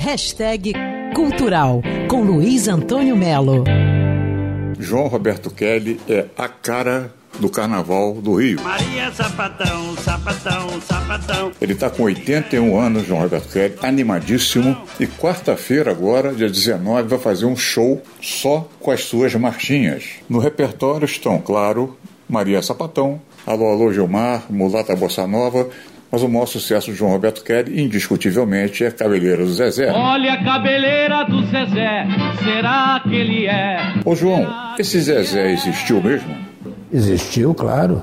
Hashtag Cultural com Luiz Antônio Melo. João Roberto Kelly é a cara do Carnaval do Rio. Maria Sapatão, sapatão, sapatão. Ele está com 81 anos, João Roberto Kelly, animadíssimo. E quarta-feira, agora, dia 19, vai fazer um show só com as suas marchinhas. No repertório estão, claro, Maria Sapatão, Alô, Alô Gilmar, Mulata Bossa Nova. Mas o maior sucesso de João Roberto Kelly, indiscutivelmente, é Cabeleira do Zezé. Olha a cabeleira do Zezé, será que ele é? Ô João, esse Zezé existiu mesmo? Existiu, claro.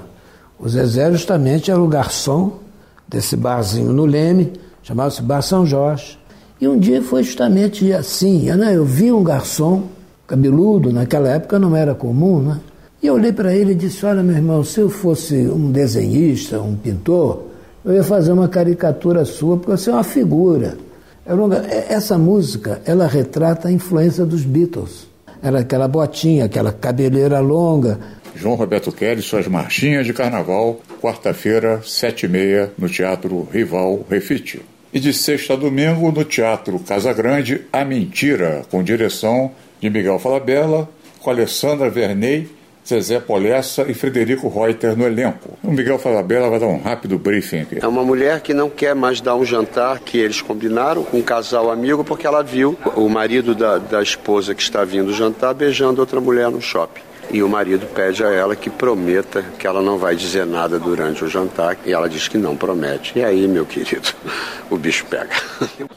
O Zezé justamente era o garçom desse barzinho no Leme, chamava-se Bar São Jorge. E um dia foi justamente assim, né? eu vi um garçom cabeludo, naquela época não era comum, né? E eu olhei para ele e disse, olha meu irmão, se eu fosse um desenhista, um pintor, eu ia fazer uma caricatura sua, porque você é uma figura. Essa música, ela retrata a influência dos Beatles. Era aquela botinha, aquela cabeleira longa, João Roberto Kelly, suas marchinhas de carnaval, quarta-feira, sete e meia, no Teatro Rival Refite. E de sexta a domingo, no Teatro Casa Grande, A Mentira, com direção de Miguel Falabella, com Alessandra Verney, Zezé Polessa e Frederico Reuter no elenco. O Miguel Falabella vai dar um rápido briefing aqui. É uma mulher que não quer mais dar um jantar que eles combinaram com um casal amigo porque ela viu o marido da, da esposa que está vindo jantar beijando outra mulher no shopping. E o marido pede a ela que prometa que ela não vai dizer nada durante o jantar. E ela diz que não promete. E aí, meu querido, o bicho pega.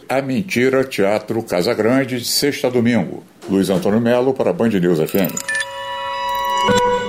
A Mentira, Teatro Casa Grande, de sexta a domingo. Luiz Antônio Melo para Band News FM.